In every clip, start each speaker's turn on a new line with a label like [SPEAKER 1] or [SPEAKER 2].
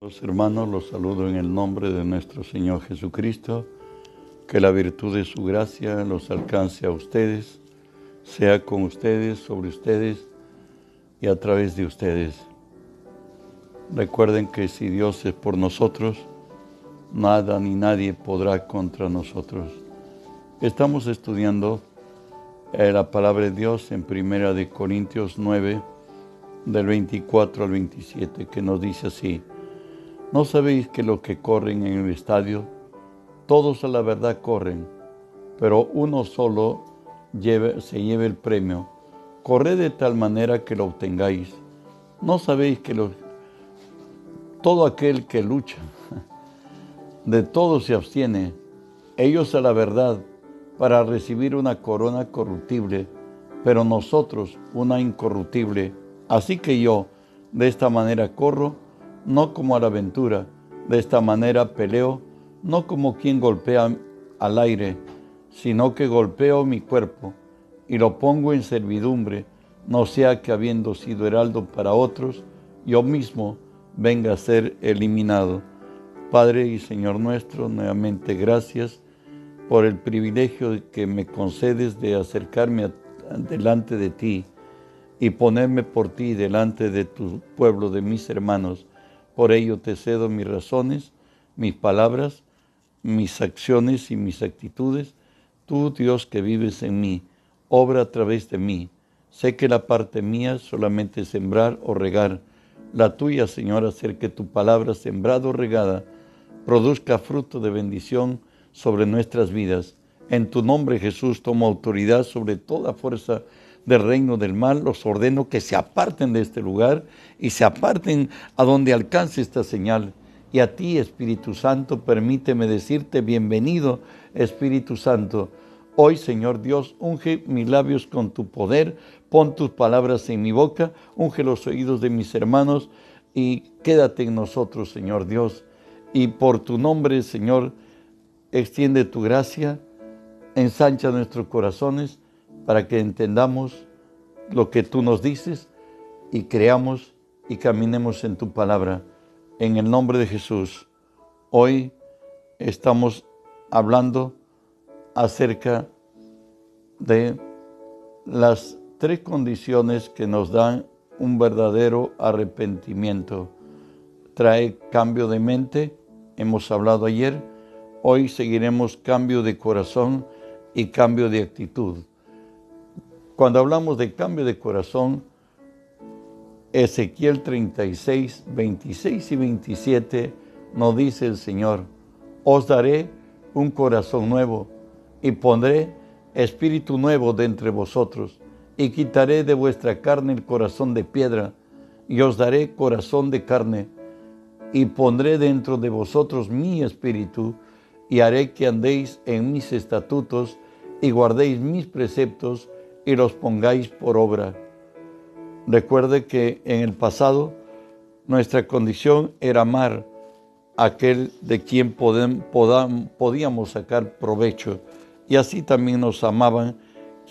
[SPEAKER 1] Los hermanos los saludo en el nombre de nuestro Señor Jesucristo. Que la virtud de su gracia los alcance a ustedes, sea con ustedes, sobre ustedes y a través de ustedes. Recuerden que si Dios es por nosotros, nada ni nadie podrá contra nosotros. Estamos estudiando eh, la palabra de Dios en Primera de Corintios 9, del 24 al 27, que nos dice así. ¿No sabéis que los que corren en el estadio, todos a la verdad corren, pero uno solo se lleve el premio? Corred de tal manera que lo obtengáis. ¿No sabéis que todo aquel que lucha, de todo se abstiene, ellos a la verdad, para recibir una corona corruptible, pero nosotros una incorruptible? Así que yo, de esta manera corro, no como a la aventura. De esta manera peleo, no como quien golpea al aire, sino que golpeo mi cuerpo y lo pongo en servidumbre, no sea que habiendo sido heraldo para otros, yo mismo venga a ser eliminado. Padre y Señor nuestro, nuevamente gracias por el privilegio que me concedes de acercarme delante de ti y ponerme por ti delante de tu pueblo, de mis hermanos por ello te cedo mis razones, mis palabras, mis acciones y mis actitudes. Tú, Dios que vives en mí, obra a través de mí. Sé que la parte mía solamente es sembrar o regar. La tuya, Señor, hacer que tu palabra sembrada o regada produzca fruto de bendición sobre nuestras vidas. En tu nombre, Jesús, tomo autoridad sobre toda fuerza del reino del mal, los ordeno que se aparten de este lugar y se aparten a donde alcance esta señal. Y a ti, Espíritu Santo, permíteme decirte bienvenido, Espíritu Santo. Hoy, Señor Dios, unge mis labios con tu poder, pon tus palabras en mi boca, unge los oídos de mis hermanos y quédate en nosotros, Señor Dios. Y por tu nombre, Señor, extiende tu gracia, ensancha nuestros corazones para que entendamos lo que tú nos dices y creamos y caminemos en tu palabra. En el nombre de Jesús, hoy estamos hablando acerca de las tres condiciones que nos dan un verdadero arrepentimiento. Trae cambio de mente, hemos hablado ayer, hoy seguiremos cambio de corazón y cambio de actitud. Cuando hablamos de cambio de corazón, Ezequiel 36, 26 y 27 nos dice el Señor, os daré un corazón nuevo y pondré espíritu nuevo de entre vosotros y quitaré de vuestra carne el corazón de piedra y os daré corazón de carne y pondré dentro de vosotros mi espíritu y haré que andéis en mis estatutos y guardéis mis preceptos y los pongáis por obra. Recuerde que en el pasado nuestra condición era amar a aquel de quien podíamos sacar provecho y así también nos amaban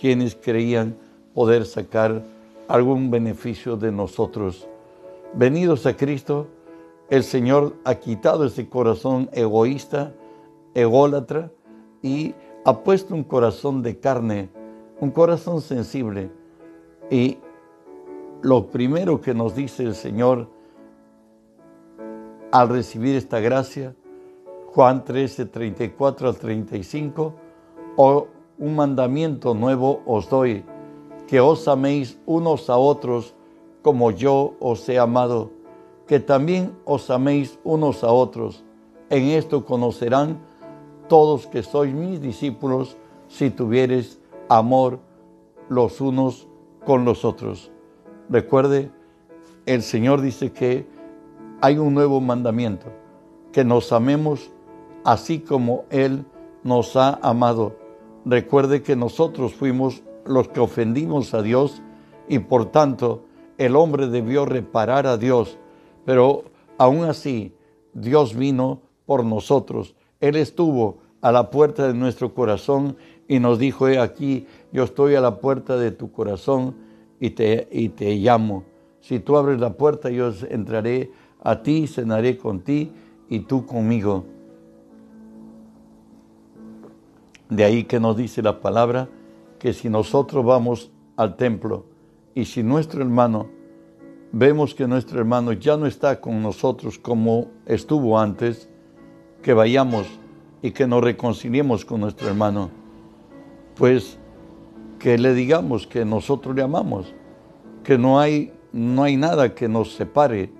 [SPEAKER 1] quienes creían poder sacar algún beneficio de nosotros. Venidos a Cristo, el Señor ha quitado ese corazón egoísta, ególatra y ha puesto un corazón de carne un corazón sensible. Y lo primero que nos dice el Señor al recibir esta gracia, Juan 13, 34 al 35, o un mandamiento nuevo os doy, que os améis unos a otros como yo os he amado, que también os améis unos a otros. En esto conocerán todos que sois mis discípulos si tuviereis amor los unos con los otros. Recuerde, el Señor dice que hay un nuevo mandamiento, que nos amemos así como Él nos ha amado. Recuerde que nosotros fuimos los que ofendimos a Dios y por tanto el hombre debió reparar a Dios, pero aún así Dios vino por nosotros. Él estuvo a la puerta de nuestro corazón y nos dijo, he aquí, yo estoy a la puerta de tu corazón y te, y te llamo. Si tú abres la puerta, yo entraré a ti cenaré con ti y tú conmigo. De ahí que nos dice la palabra que si nosotros vamos al templo y si nuestro hermano, vemos que nuestro hermano ya no está con nosotros como estuvo antes, que vayamos y que nos reconciliemos con nuestro hermano, pues que le digamos que nosotros le amamos, que no hay, no hay nada que nos separe,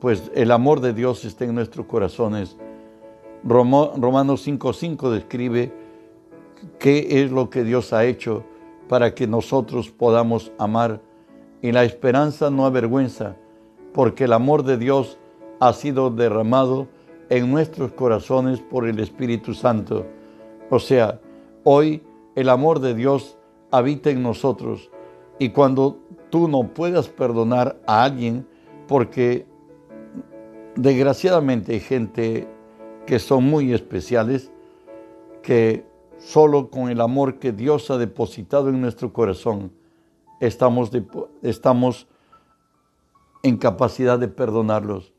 [SPEAKER 1] pues el amor de Dios está en nuestros corazones. Romanos 5.5 describe qué es lo que Dios ha hecho para que nosotros podamos amar. Y la esperanza no avergüenza, porque el amor de Dios ha sido derramado en nuestros corazones por el Espíritu Santo. O sea, hoy el amor de Dios habita en nosotros. Y cuando tú no puedas perdonar a alguien, porque desgraciadamente hay gente que son muy especiales, que Solo con el amor que Dios ha depositado en nuestro corazón estamos, estamos en capacidad de perdonarlos,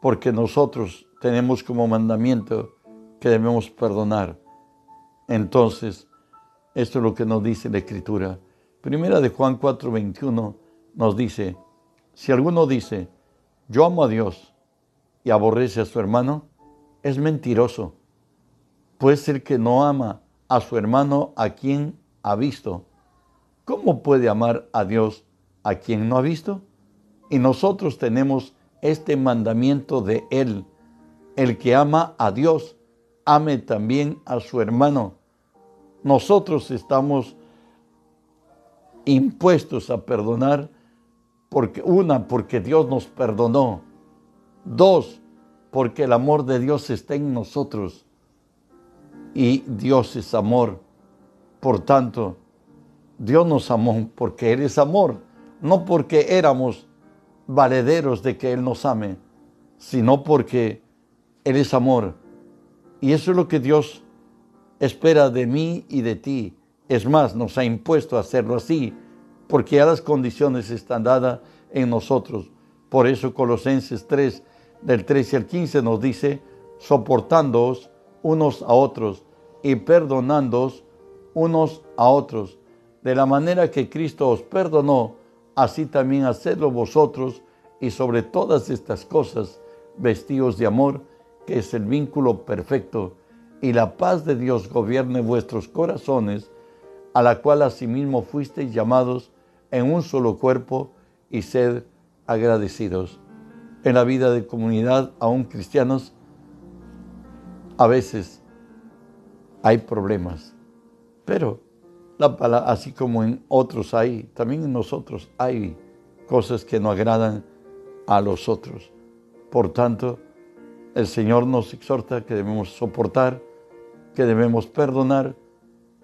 [SPEAKER 1] porque nosotros tenemos como mandamiento que debemos perdonar. Entonces, esto es lo que nos dice la Escritura. Primera de Juan 4:21 nos dice, si alguno dice, yo amo a Dios y aborrece a su hermano, es mentiroso. Puede ser que no ama a su hermano a quien ha visto. ¿Cómo puede amar a Dios a quien no ha visto? Y nosotros tenemos este mandamiento de Él. El que ama a Dios, ame también a su hermano. Nosotros estamos impuestos a perdonar porque una porque Dios nos perdonó. Dos, porque el amor de Dios está en nosotros y Dios es amor. Por tanto, Dios nos amó porque Él es amor, no porque éramos valederos de que Él nos ame, sino porque Él es amor. Y eso es lo que Dios espera de mí y de ti. Es más, nos ha impuesto hacerlo así, porque ya las condiciones están dadas en nosotros. Por eso Colosenses 3, del 13 al 15 nos dice, soportándoos unos a otros y perdonándoos unos a otros. De la manera que Cristo os perdonó, así también hacedlo vosotros y sobre todas estas cosas, vestidos de amor, que es el vínculo perfecto, y la paz de Dios gobierne vuestros corazones, a la cual asimismo fuisteis llamados en un solo cuerpo, y sed agradecidos. En la vida de comunidad, aún cristianos, a veces hay problemas, pero la así como en otros hay, también en nosotros hay cosas que no agradan a los otros. Por tanto, el Señor nos exhorta que debemos soportar, que debemos perdonar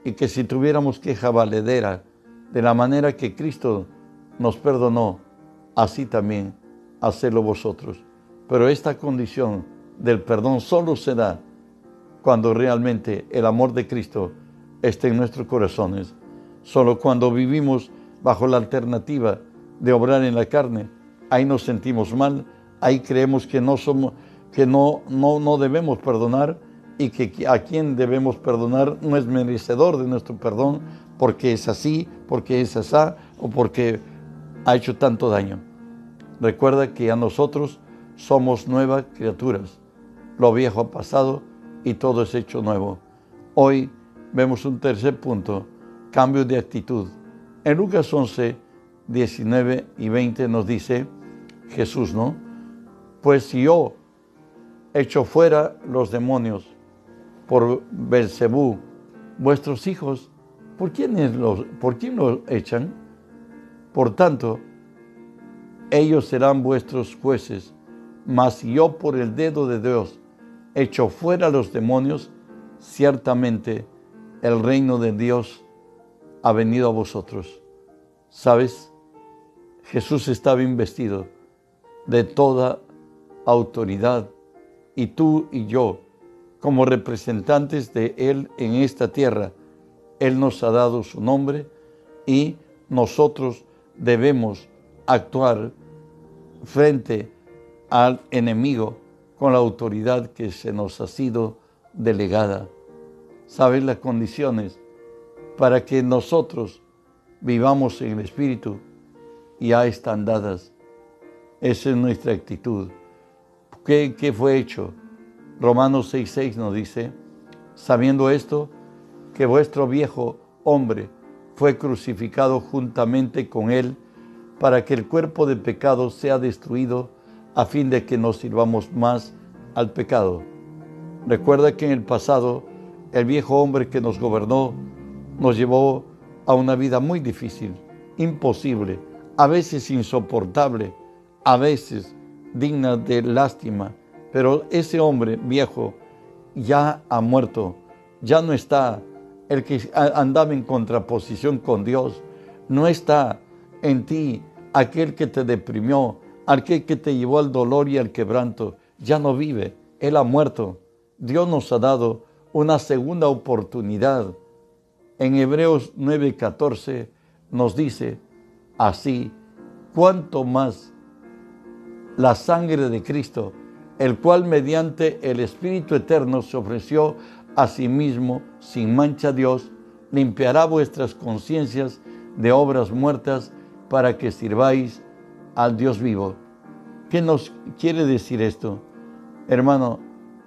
[SPEAKER 1] y que si tuviéramos queja valedera de la manera que Cristo nos perdonó, así también hacerlo vosotros. Pero esta condición del perdón solo se da cuando realmente el amor de Cristo está en nuestros corazones. Solo cuando vivimos bajo la alternativa de obrar en la carne, ahí nos sentimos mal, ahí creemos que no somos, que no, no, no debemos perdonar y que a quien debemos perdonar no es merecedor de nuestro perdón porque es así, porque es asá o porque ha hecho tanto daño. Recuerda que a nosotros somos nuevas criaturas. Lo viejo ha pasado y todo es hecho nuevo. Hoy vemos un tercer punto, cambio de actitud. En Lucas 11, 19 y 20 nos dice Jesús, ¿no? Pues si yo echo fuera los demonios por Belcebú, vuestros hijos, ¿por quién, los, ¿por quién los echan? Por tanto, ellos serán vuestros jueces, mas yo por el dedo de Dios hecho fuera los demonios, ciertamente el reino de Dios ha venido a vosotros. ¿Sabes? Jesús estaba investido de toda autoridad y tú y yo, como representantes de Él en esta tierra, Él nos ha dado su nombre y nosotros debemos actuar frente al enemigo con la autoridad que se nos ha sido delegada. ¿Sabes las condiciones para que nosotros vivamos en el Espíritu? Ya están dadas. Esa es nuestra actitud. ¿Qué, qué fue hecho? Romanos 6:6 nos dice, sabiendo esto, que vuestro viejo hombre fue crucificado juntamente con él para que el cuerpo de pecado sea destruido a fin de que nos sirvamos más al pecado. Recuerda que en el pasado el viejo hombre que nos gobernó nos llevó a una vida muy difícil, imposible, a veces insoportable, a veces digna de lástima, pero ese hombre viejo ya ha muerto, ya no está. El que andaba en contraposición con Dios, no está en ti aquel que te deprimió, aquel que te llevó al dolor y al quebranto, ya no vive, Él ha muerto. Dios nos ha dado una segunda oportunidad. En Hebreos 9:14 nos dice, así, cuanto más la sangre de Cristo, el cual mediante el Espíritu Eterno se ofreció a sí mismo sin mancha a Dios, limpiará vuestras conciencias de obras muertas para que sirváis al Dios vivo. ¿Qué nos quiere decir esto? Hermano,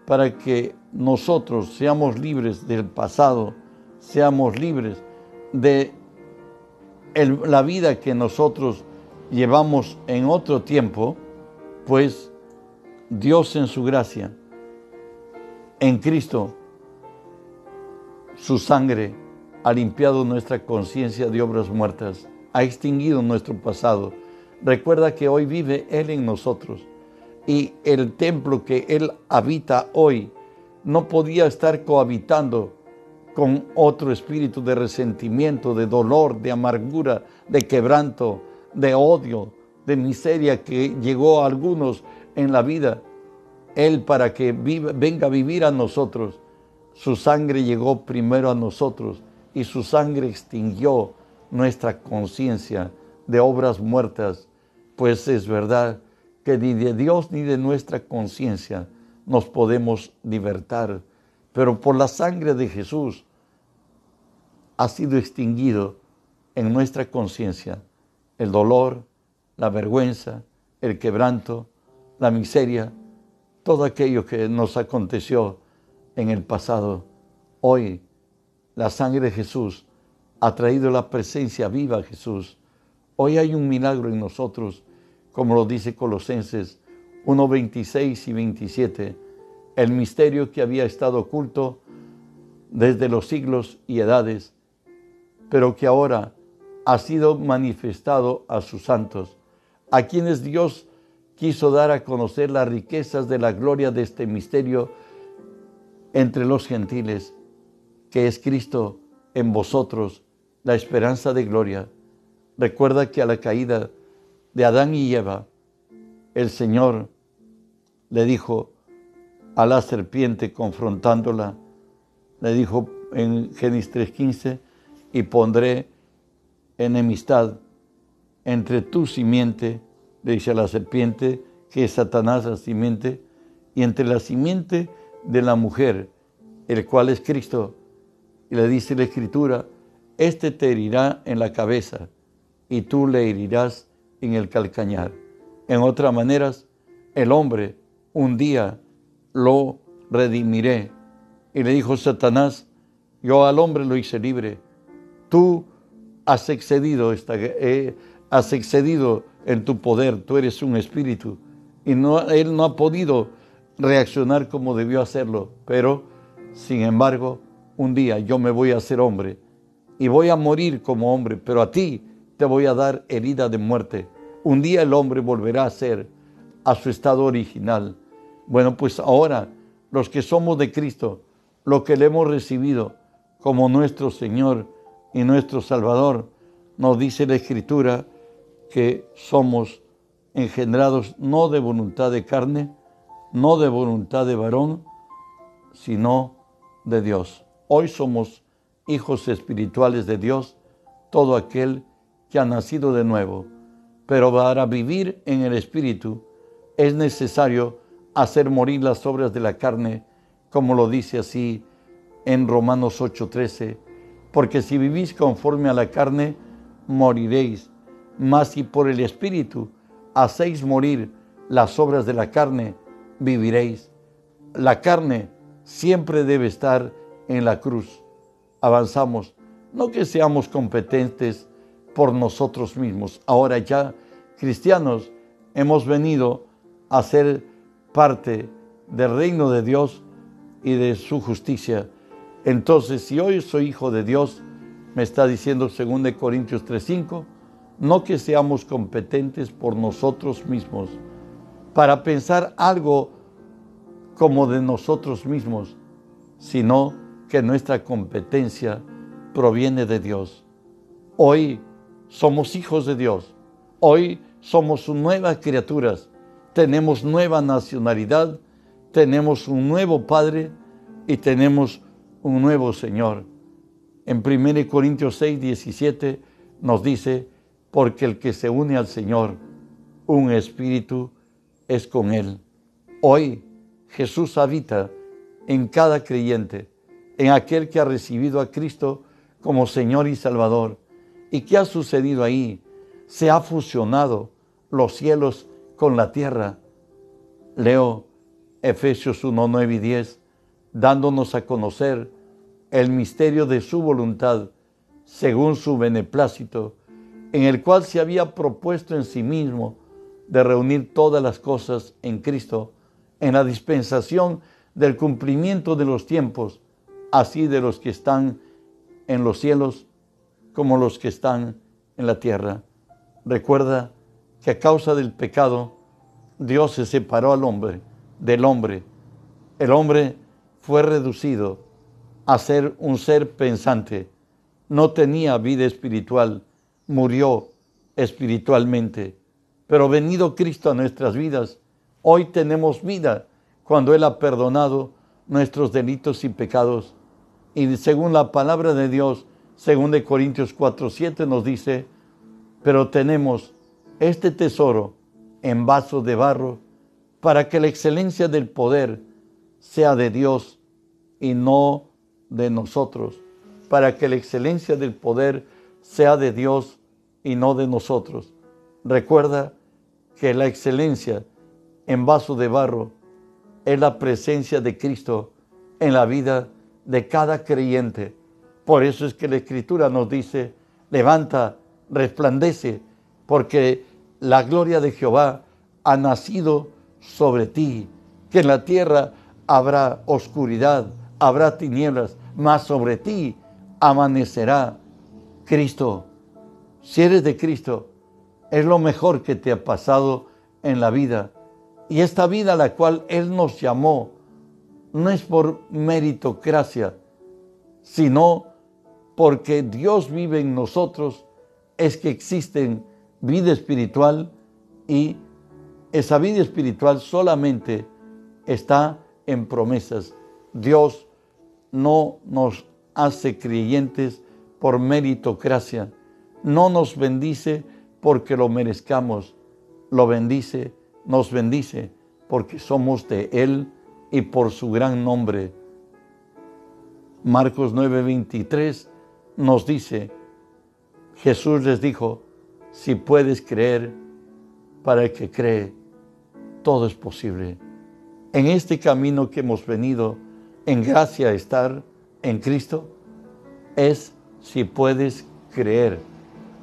[SPEAKER 1] para que nosotros seamos libres del pasado, seamos libres de la vida que nosotros llevamos en otro tiempo, pues Dios en su gracia, en Cristo, su sangre ha limpiado nuestra conciencia de obras muertas, ha extinguido nuestro pasado. Recuerda que hoy vive Él en nosotros y el templo que Él habita hoy no podía estar cohabitando con otro espíritu de resentimiento, de dolor, de amargura, de quebranto, de odio, de miseria que llegó a algunos en la vida. Él para que venga a vivir a nosotros, su sangre llegó primero a nosotros y su sangre extinguió nuestra conciencia de obras muertas, pues es verdad que ni de Dios ni de nuestra conciencia nos podemos libertar, pero por la sangre de Jesús ha sido extinguido en nuestra conciencia el dolor, la vergüenza, el quebranto, la miseria, todo aquello que nos aconteció en el pasado. Hoy la sangre de Jesús ha traído la presencia viva a Jesús. Hoy hay un milagro en nosotros, como lo dice Colosenses 1, 26 y 27, el misterio que había estado oculto desde los siglos y edades, pero que ahora ha sido manifestado a sus santos, a quienes Dios quiso dar a conocer las riquezas de la gloria de este misterio entre los gentiles, que es Cristo en vosotros, la esperanza de gloria. Recuerda que a la caída de Adán y Eva, el Señor le dijo a la serpiente confrontándola, le dijo en Génesis 3:15, y pondré enemistad entre tu simiente, le dice a la serpiente, que es Satanás la simiente, y entre la simiente de la mujer, el cual es Cristo. Y le dice la Escritura, este te herirá en la cabeza y tú le herirás en el calcañar. En otras maneras, el hombre un día lo redimiré. Y le dijo Satanás, yo al hombre lo hice libre. Tú has excedido, esta, eh, has excedido en tu poder, tú eres un espíritu. Y él no ha podido reaccionar como debió hacerlo, pero sin embargo, un día yo me voy a hacer hombre y voy a morir como hombre, pero a ti te voy a dar herida de muerte. Un día el hombre volverá a ser a su estado original. Bueno, pues ahora los que somos de Cristo, lo que le hemos recibido como nuestro Señor y nuestro Salvador, nos dice la Escritura que somos engendrados no de voluntad de carne, no de voluntad de varón, sino de Dios. Hoy somos hijos espirituales de Dios, todo aquel que ha nacido de nuevo, pero para vivir en el Espíritu es necesario hacer morir las obras de la carne, como lo dice así en Romanos 8:13, porque si vivís conforme a la carne, moriréis, mas si por el Espíritu hacéis morir las obras de la carne, viviréis. La carne siempre debe estar en la cruz. Avanzamos, no que seamos competentes por nosotros mismos. Ahora ya, cristianos, hemos venido a ser parte del reino de Dios y de su justicia. Entonces, si hoy soy hijo de Dios, me está diciendo 2 Corintios 3:5, no que seamos competentes por nosotros mismos para pensar algo como de nosotros mismos, sino que nuestra competencia proviene de Dios. Hoy somos hijos de Dios. Hoy somos nuevas criaturas. Tenemos nueva nacionalidad, tenemos un nuevo Padre y tenemos un nuevo Señor. En 1 Corintios 6, 17 nos dice, porque el que se une al Señor, un espíritu es con Él. Hoy Jesús habita en cada creyente, en aquel que ha recibido a Cristo como Señor y Salvador. ¿Y qué ha sucedido ahí? Se ha fusionado los cielos con la tierra. Leo Efesios 1, 9 y 10, dándonos a conocer el misterio de su voluntad, según su beneplácito, en el cual se había propuesto en sí mismo de reunir todas las cosas en Cristo, en la dispensación del cumplimiento de los tiempos, así de los que están en los cielos como los que están en la tierra. Recuerda que a causa del pecado, Dios se separó al hombre del hombre. El hombre fue reducido a ser un ser pensante. No tenía vida espiritual, murió espiritualmente. Pero venido Cristo a nuestras vidas, hoy tenemos vida cuando Él ha perdonado nuestros delitos y pecados. Y según la palabra de Dios, según de Corintios 4, 7 nos dice, pero tenemos este tesoro en vaso de barro para que la excelencia del poder sea de Dios y no de nosotros, para que la excelencia del poder sea de Dios y no de nosotros. Recuerda que la excelencia en vaso de barro es la presencia de Cristo en la vida de cada creyente. Por eso es que la Escritura nos dice, levanta, resplandece, porque la gloria de Jehová ha nacido sobre ti, que en la tierra habrá oscuridad, habrá tinieblas, mas sobre ti amanecerá Cristo. Si eres de Cristo, es lo mejor que te ha pasado en la vida. Y esta vida a la cual Él nos llamó no es por meritocracia, sino porque Dios vive en nosotros, es que existe vida espiritual y esa vida espiritual solamente está en promesas. Dios no nos hace creyentes por meritocracia, no nos bendice porque lo merezcamos, lo bendice, nos bendice porque somos de Él y por su gran nombre. Marcos 9:23 nos dice, Jesús les dijo, si puedes creer, para el que cree, todo es posible. En este camino que hemos venido, en gracia estar en Cristo, es si puedes creer.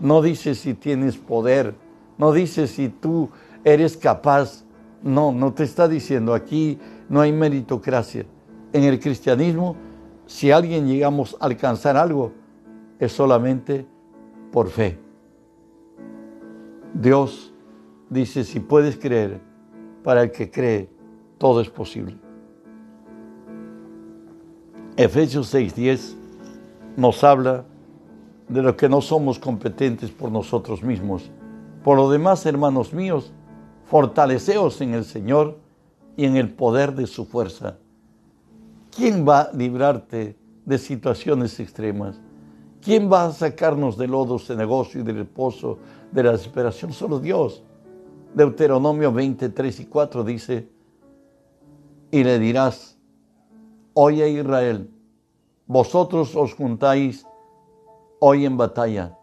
[SPEAKER 1] No dice si tienes poder, no dice si tú eres capaz. No, no te está diciendo aquí no hay meritocracia. En el cristianismo, si alguien llegamos a alcanzar algo, es solamente por fe. Dios dice, si puedes creer, para el que cree, todo es posible. Efesios 6:10 nos habla de lo que no somos competentes por nosotros mismos. Por lo demás, hermanos míos, fortaleceos en el Señor y en el poder de su fuerza. ¿Quién va a librarte de situaciones extremas? ¿Quién va a sacarnos del lodo negocio y del reposo de la desesperación? Solo Dios. Deuteronomio 23 y 4 dice, y le dirás, oye Israel, vosotros os juntáis hoy en batalla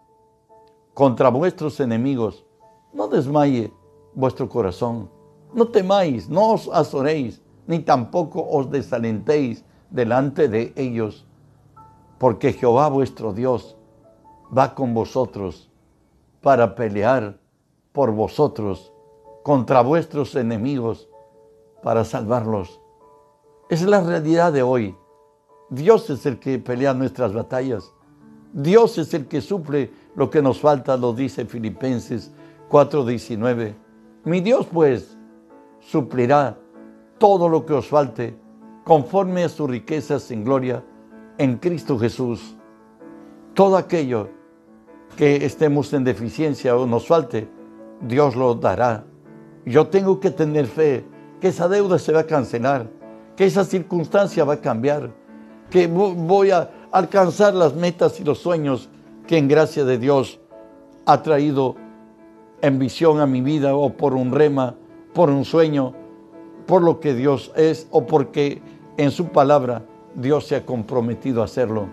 [SPEAKER 1] contra vuestros enemigos, no desmaye vuestro corazón, no temáis, no os azoréis, ni tampoco os desalentéis delante de ellos, porque Jehová vuestro Dios va con vosotros para pelear por vosotros contra vuestros enemigos para salvarlos. Es la realidad de hoy. Dios es el que pelea nuestras batallas. Dios es el que suple lo que nos falta, lo dice Filipenses 4:19. Mi Dios pues suplirá todo lo que os falte conforme a sus riquezas en gloria en Cristo Jesús. Todo aquello que estemos en deficiencia o nos falte, Dios lo dará. Yo tengo que tener fe que esa deuda se va a cancelar, que esa circunstancia va a cambiar, que voy a alcanzar las metas y los sueños que en gracia de Dios ha traído en visión a mi vida o por un rema, por un sueño, por lo que Dios es o porque en su palabra Dios se ha comprometido a hacerlo.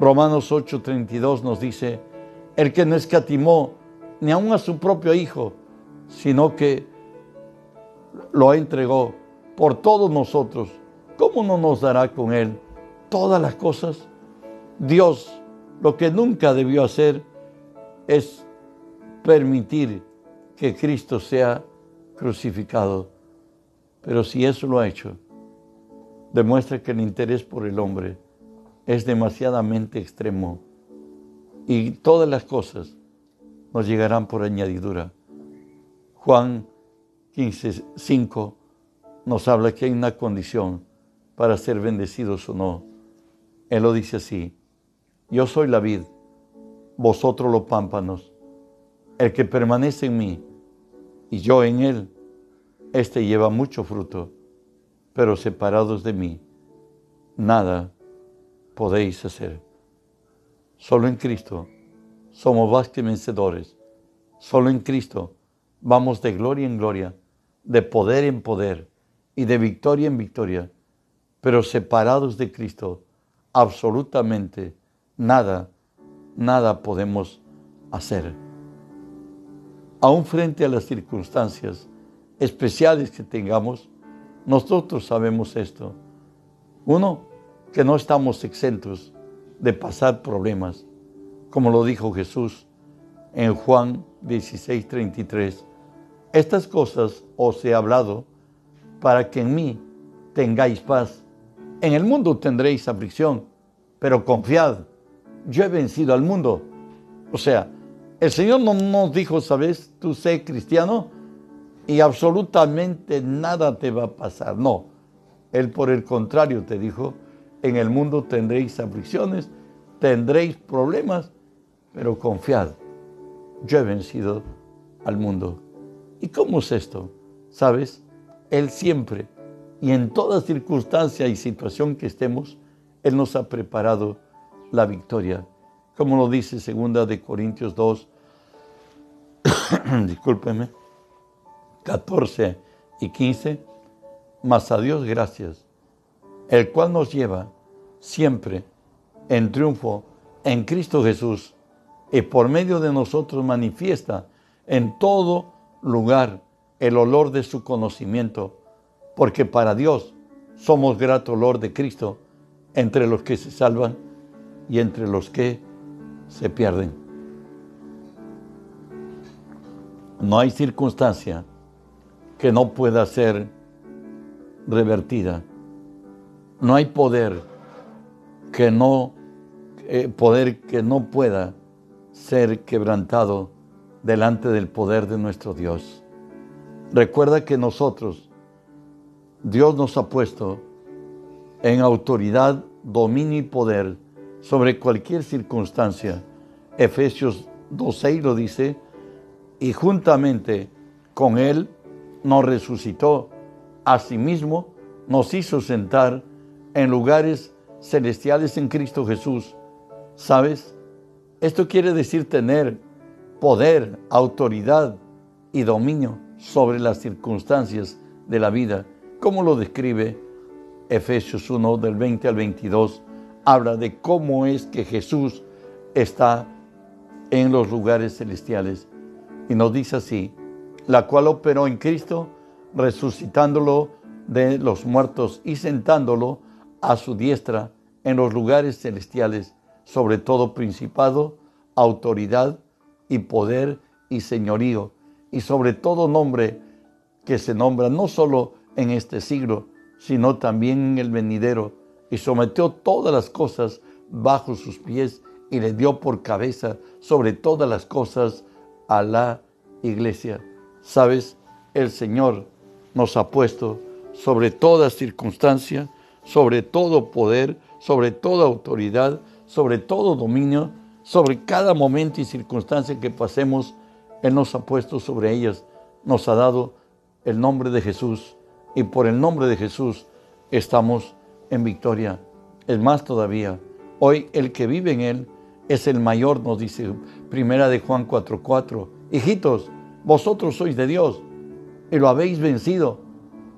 [SPEAKER 1] Romanos 8:32 nos dice, el que no escatimó ni aun a su propio Hijo, sino que lo entregó por todos nosotros, ¿cómo no nos dará con Él todas las cosas? Dios lo que nunca debió hacer es permitir que Cristo sea crucificado. Pero si eso lo ha hecho, demuestra que el interés por el hombre es demasiadamente extremo y todas las cosas nos llegarán por añadidura. Juan 15, 5 nos habla que hay una condición para ser bendecidos o no. Él lo dice así, yo soy la vid, vosotros los pámpanos. El que permanece en mí y yo en él, éste lleva mucho fruto, pero separados de mí, nada podéis hacer. Solo en Cristo somos más que vencedores. Solo en Cristo vamos de gloria en gloria, de poder en poder y de victoria en victoria. Pero separados de Cristo, absolutamente nada, nada podemos hacer. Aún frente a las circunstancias especiales que tengamos, nosotros sabemos esto. Uno, que no estamos exentos de pasar problemas, como lo dijo Jesús en Juan 16, 33. Estas cosas os he hablado para que en mí tengáis paz. En el mundo tendréis aflicción, pero confiad, yo he vencido al mundo. O sea, el Señor no nos dijo, sabes, tú sé cristiano y absolutamente nada te va a pasar. No, Él por el contrario te dijo, en el mundo tendréis aflicciones, tendréis problemas, pero confiad, yo he vencido al mundo. ¿Y cómo es esto? ¿Sabes? Él siempre y en toda circunstancia y situación que estemos, Él nos ha preparado la victoria. Como lo dice segunda de Corintios 2, discúlpeme, 14 y 15, mas a Dios gracias, el cual nos lleva siempre en triunfo en Cristo Jesús y por medio de nosotros manifiesta en todo lugar el olor de su conocimiento, porque para Dios somos grato olor de Cristo entre los que se salvan y entre los que se pierden. No hay circunstancia que no pueda ser revertida. No hay poder que no eh, poder que no pueda ser quebrantado delante del poder de nuestro Dios. Recuerda que nosotros, Dios nos ha puesto en autoridad, dominio y poder sobre cualquier circunstancia. Efesios 2.6 lo dice, y juntamente con Él nos resucitó, asimismo nos hizo sentar en lugares celestiales en Cristo Jesús. ¿Sabes? Esto quiere decir tener poder, autoridad y dominio sobre las circunstancias de la vida, como lo describe Efesios 1 del 20 al 22, habla de cómo es que Jesús está en los lugares celestiales. Y nos dice así, la cual operó en Cristo, resucitándolo de los muertos y sentándolo a su diestra en los lugares celestiales, sobre todo principado, autoridad y poder y señorío, y sobre todo nombre que se nombra no solo en este siglo, sino también en el venidero, y sometió todas las cosas bajo sus pies y le dio por cabeza sobre todas las cosas a la iglesia. Sabes, el Señor nos ha puesto sobre toda circunstancia, sobre todo poder, sobre toda autoridad, sobre todo dominio, sobre cada momento y circunstancia que pasemos, Él nos ha puesto sobre ellas, nos ha dado el nombre de Jesús y por el nombre de Jesús estamos en victoria. Es más todavía, hoy el que vive en Él es el mayor, nos dice Primera de Juan 4:4. Hijitos, vosotros sois de Dios y lo habéis vencido,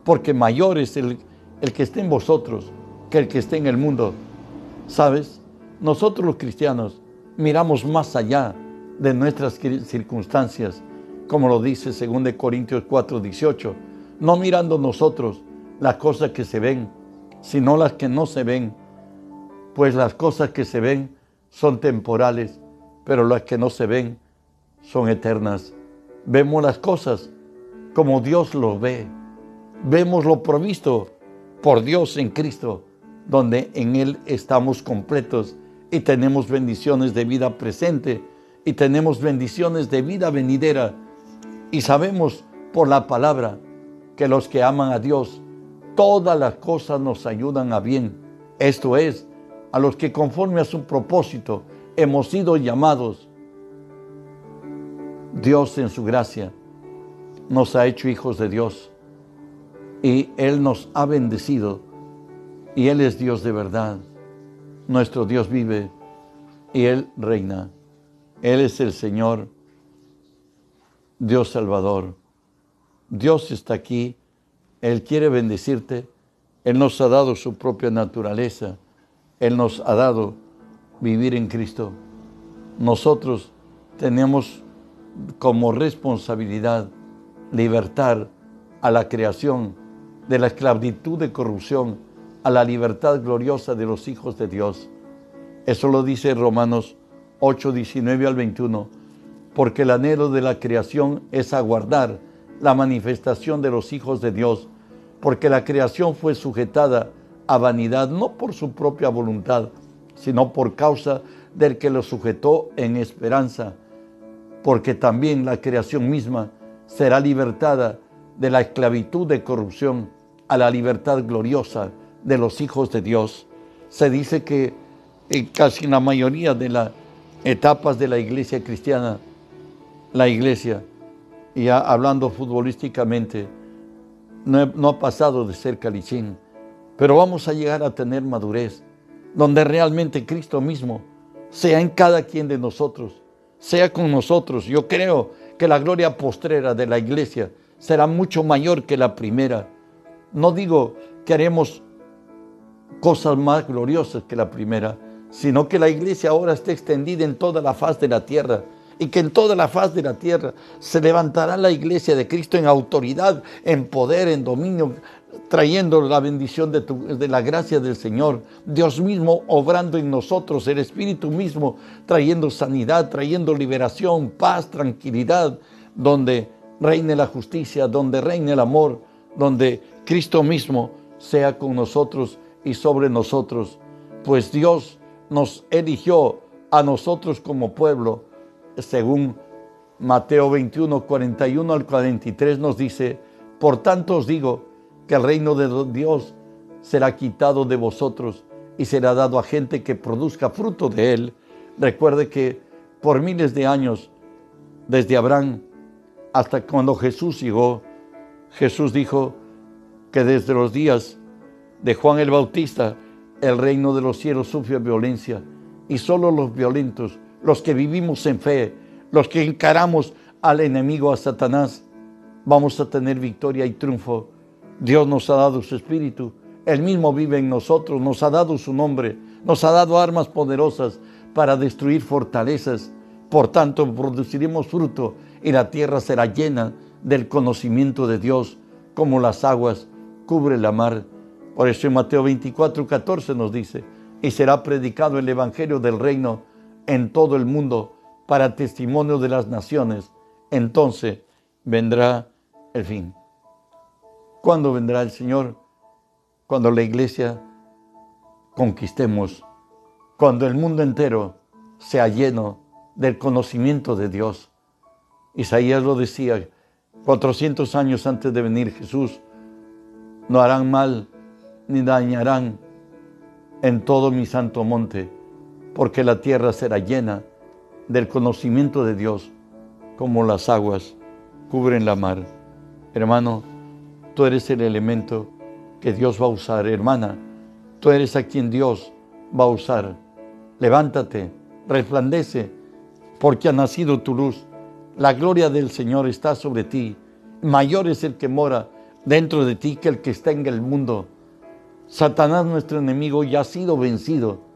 [SPEAKER 1] porque mayor es el, el que esté en vosotros que el que esté en el mundo. ¿Sabes? Nosotros los cristianos miramos más allá de nuestras circunstancias, como lo dice 2 Corintios 4:18, no mirando nosotros las cosas que se ven, sino las que no se ven, pues las cosas que se ven son temporales, pero las que no se ven son eternas. Vemos las cosas como Dios lo ve. Vemos lo provisto por Dios en Cristo, donde en Él estamos completos y tenemos bendiciones de vida presente y tenemos bendiciones de vida venidera. Y sabemos por la palabra que los que aman a Dios, todas las cosas nos ayudan a bien. Esto es, a los que conforme a su propósito hemos sido llamados. Dios en su gracia nos ha hecho hijos de Dios y Él nos ha bendecido y Él es Dios de verdad. Nuestro Dios vive y Él reina. Él es el Señor, Dios Salvador. Dios está aquí, Él quiere bendecirte, Él nos ha dado su propia naturaleza él nos ha dado vivir en Cristo. Nosotros tenemos como responsabilidad libertar a la creación de la esclavitud de corrupción a la libertad gloriosa de los hijos de Dios. Eso lo dice Romanos 8, 19 al 21, porque el anhelo de la creación es aguardar la manifestación de los hijos de Dios, porque la creación fue sujetada a vanidad no por su propia voluntad, sino por causa del que lo sujetó en esperanza, porque también la creación misma será libertada de la esclavitud de corrupción a la libertad gloriosa de los hijos de Dios. Se dice que en casi la mayoría de las etapas de la iglesia cristiana, la iglesia, ya hablando futbolísticamente, no, ha pasado de ser calichín pero vamos a llegar a tener madurez, donde realmente Cristo mismo sea en cada quien de nosotros, sea con nosotros. Yo creo que la gloria postrera de la iglesia será mucho mayor que la primera. No digo que haremos cosas más gloriosas que la primera, sino que la iglesia ahora esté extendida en toda la faz de la tierra y que en toda la faz de la tierra se levantará la iglesia de Cristo en autoridad, en poder, en dominio, trayendo la bendición de, la gracia del Señor, Dios mismo obrando en nosotros, el Espíritu mismo trayendo sanidad, trayendo liberación, paz, tranquilidad, donde reine la justicia, donde reine el amor, donde Cristo mismo sea con nosotros y sobre nosotros, pues Dios nos eligió a nosotros como pueblo, según Mateo 21, 41 al 43 nos dice, por tanto os digo, que el reino de Dios será quitado de vosotros y será dado a gente que produzca fruto de él. Recuerde que por miles de años, desde Abraham hasta cuando Jesús llegó, Jesús dijo que desde los días de Juan el Bautista, el reino de los cielos sufre violencia y solo los violentos, los que vivimos en fe, los que encaramos al enemigo, a Satanás, vamos a tener victoria y triunfo. Dios nos ha dado su espíritu, Él mismo vive en nosotros, nos ha dado su nombre, nos ha dado armas poderosas para destruir fortalezas. Por tanto, produciremos fruto y la tierra será llena del conocimiento de Dios, como las aguas cubre la mar. Por eso en Mateo 24, 14 nos dice, y será predicado el Evangelio del reino en todo el mundo para testimonio de las naciones. Entonces vendrá el fin. ¿Cuándo vendrá el Señor? Cuando la iglesia conquistemos, cuando el mundo entero sea lleno del conocimiento de Dios. Isaías lo decía 400 años antes de venir Jesús, no harán mal ni dañarán en todo mi santo monte, porque la tierra será llena del conocimiento de Dios, como las aguas cubren la mar. Hermano, tú eres el elemento que Dios va a usar, hermana, tú eres a quien Dios va a usar. Levántate, resplandece, porque ha nacido tu luz. La gloria del Señor está sobre ti. Mayor es el que mora dentro de ti que el que está en el mundo. Satanás, nuestro enemigo, ya ha sido vencido.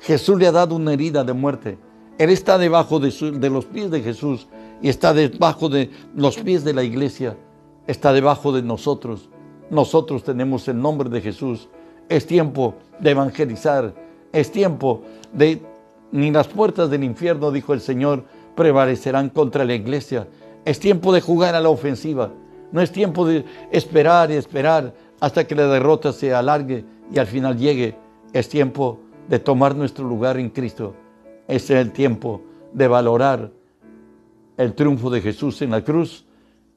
[SPEAKER 1] Jesús le ha dado una herida de muerte. Él está debajo de, los pies de Jesús y está debajo de los pies de la iglesia. Está debajo de nosotros. Nosotros tenemos el nombre de Jesús. Es tiempo de evangelizar. Es tiempo de... Ni las puertas del infierno, dijo el Señor, prevalecerán contra la iglesia. Es tiempo de jugar a la ofensiva. No es tiempo de esperar y esperar hasta que la derrota se alargue y al final llegue. Es tiempo de tomar nuestro lugar en Cristo. Es el tiempo de valorar el triunfo de Jesús en la cruz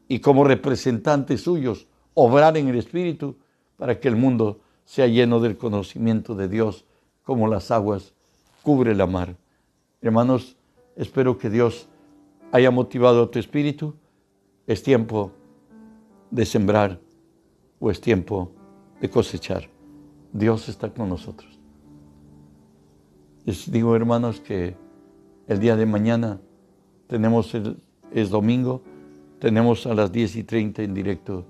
[SPEAKER 1] y como representantes suyos obrar en el Espíritu para que el mundo sea lleno del conocimiento de Dios como las aguas cubre la mar. Hermanos, espero que Dios haya motivado tu espíritu. Es tiempo de sembrar o es tiempo de cosechar. Dios está con nosotros. Les digo, hermanos, que el día de mañana tenemos, el, es domingo, tenemos a las 10 y 30 en directo.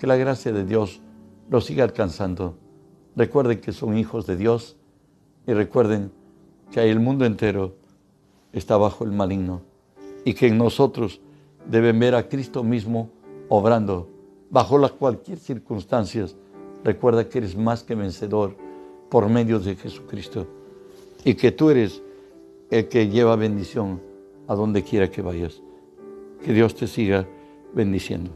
[SPEAKER 1] Que la gracia de Dios los siga alcanzando. Recuerden que son hijos de Dios y recuerden que el mundo entero está bajo el maligno y que en nosotros deben ver a Cristo mismo obrando bajo las cualquier circunstancias, recuerda que eres más que vencedor por medio de Jesucristo y que tú eres el que lleva bendición a donde quiera que vayas. Que Dios te siga bendiciendo.